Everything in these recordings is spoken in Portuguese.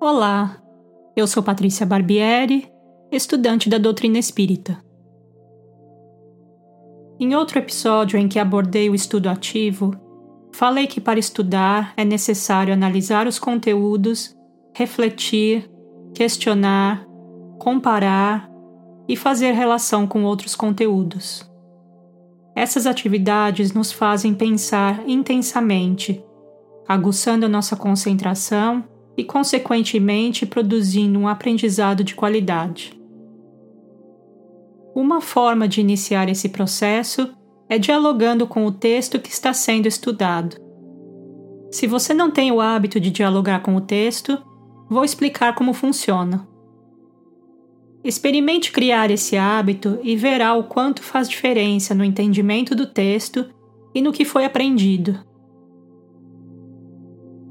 Olá, eu sou Patrícia Barbieri, estudante da doutrina espírita. Em outro episódio em que abordei o estudo ativo, falei que para estudar é necessário analisar os conteúdos, refletir, questionar, comparar e fazer relação com outros conteúdos. Essas atividades nos fazem pensar intensamente, aguçando a nossa concentração e, consequentemente, produzindo um aprendizado de qualidade. Uma forma de iniciar esse processo é dialogando com o texto que está sendo estudado. Se você não tem o hábito de dialogar com o texto, vou explicar como funciona. Experimente criar esse hábito e verá o quanto faz diferença no entendimento do texto e no que foi aprendido.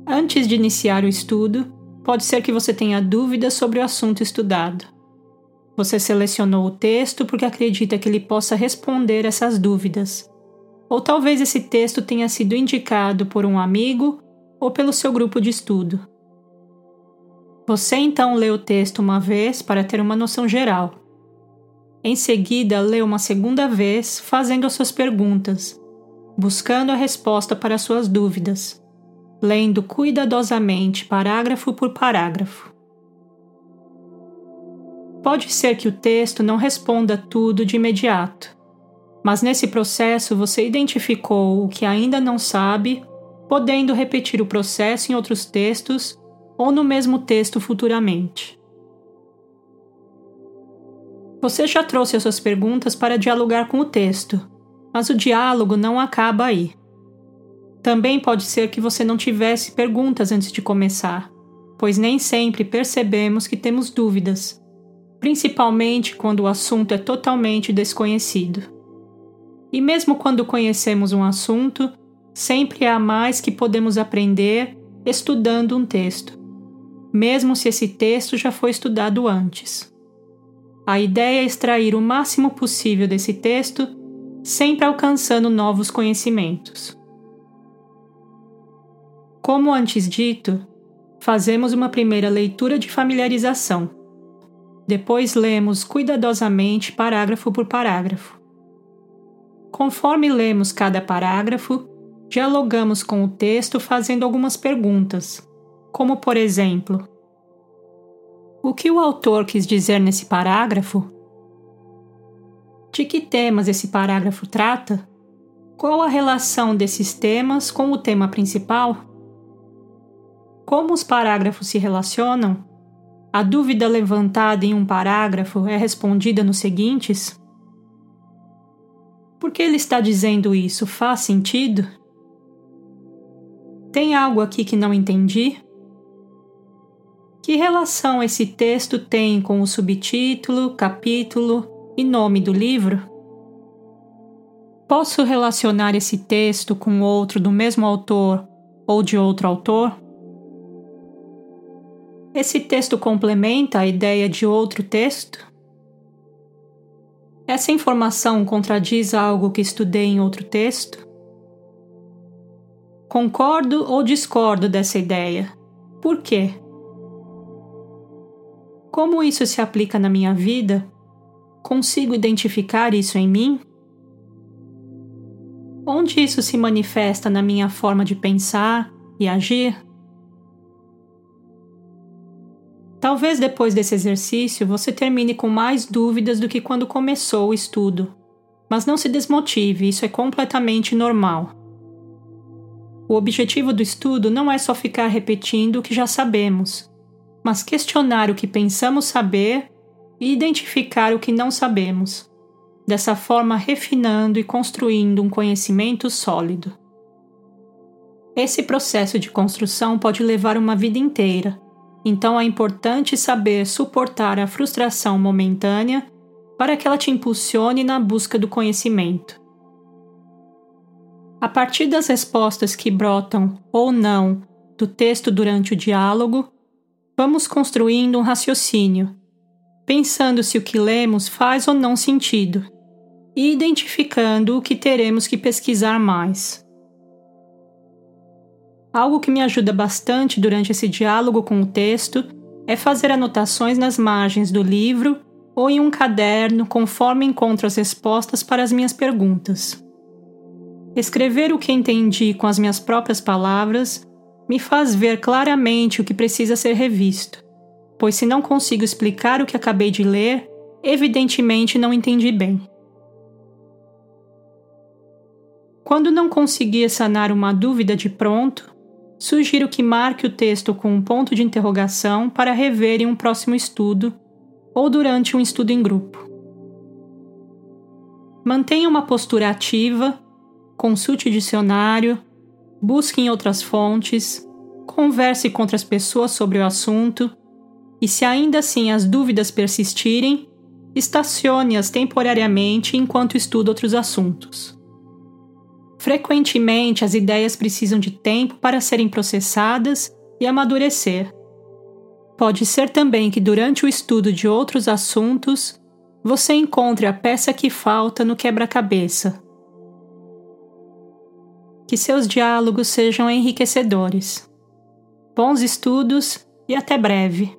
Antes de iniciar o estudo, pode ser que você tenha dúvidas sobre o assunto estudado. Você selecionou o texto porque acredita que ele possa responder essas dúvidas. Ou talvez esse texto tenha sido indicado por um amigo ou pelo seu grupo de estudo. Você então lê o texto uma vez para ter uma noção geral. Em seguida, lê uma segunda vez, fazendo as suas perguntas, buscando a resposta para suas dúvidas lendo cuidadosamente parágrafo por parágrafo. Pode ser que o texto não responda tudo de imediato, mas nesse processo você identificou o que ainda não sabe, podendo repetir o processo em outros textos ou no mesmo texto futuramente. Você já trouxe as suas perguntas para dialogar com o texto, mas o diálogo não acaba aí. Também pode ser que você não tivesse perguntas antes de começar, pois nem sempre percebemos que temos dúvidas, principalmente quando o assunto é totalmente desconhecido. E mesmo quando conhecemos um assunto, sempre há mais que podemos aprender estudando um texto, mesmo se esse texto já foi estudado antes. A ideia é extrair o máximo possível desse texto, sempre alcançando novos conhecimentos. Como antes dito, fazemos uma primeira leitura de familiarização. Depois lemos cuidadosamente parágrafo por parágrafo. Conforme lemos cada parágrafo, dialogamos com o texto fazendo algumas perguntas, como por exemplo: O que o autor quis dizer nesse parágrafo? De que temas esse parágrafo trata? Qual a relação desses temas com o tema principal? Como os parágrafos se relacionam, a dúvida levantada em um parágrafo é respondida nos seguintes? Por que ele está dizendo isso? Faz sentido? Tem algo aqui que não entendi? Que relação esse texto tem com o subtítulo, capítulo e nome do livro? Posso relacionar esse texto com outro do mesmo autor ou de outro autor? Esse texto complementa a ideia de outro texto? Essa informação contradiz algo que estudei em outro texto? Concordo ou discordo dessa ideia? Por quê? Como isso se aplica na minha vida? Consigo identificar isso em mim? Onde isso se manifesta na minha forma de pensar e agir? Talvez depois desse exercício você termine com mais dúvidas do que quando começou o estudo. Mas não se desmotive, isso é completamente normal. O objetivo do estudo não é só ficar repetindo o que já sabemos, mas questionar o que pensamos saber e identificar o que não sabemos, dessa forma refinando e construindo um conhecimento sólido. Esse processo de construção pode levar uma vida inteira então é importante saber suportar a frustração momentânea para que ela te impulsione na busca do conhecimento. A partir das respostas que brotam ou não do texto durante o diálogo, vamos construindo um raciocínio, pensando se o que lemos faz ou não sentido e identificando o que teremos que pesquisar mais. Algo que me ajuda bastante durante esse diálogo com o texto é fazer anotações nas margens do livro ou em um caderno conforme encontro as respostas para as minhas perguntas. Escrever o que entendi com as minhas próprias palavras me faz ver claramente o que precisa ser revisto, pois se não consigo explicar o que acabei de ler, evidentemente não entendi bem. Quando não conseguir sanar uma dúvida de pronto, sugiro que marque o texto com um ponto de interrogação para rever em um próximo estudo ou durante um estudo em grupo. Mantenha uma postura ativa, consulte dicionário, busque em outras fontes, converse com outras pessoas sobre o assunto e, se ainda assim as dúvidas persistirem, estacione-as temporariamente enquanto estuda outros assuntos. Frequentemente, as ideias precisam de tempo para serem processadas e amadurecer. Pode ser também que durante o estudo de outros assuntos você encontre a peça que falta no quebra-cabeça. Que seus diálogos sejam enriquecedores. Bons estudos e até breve!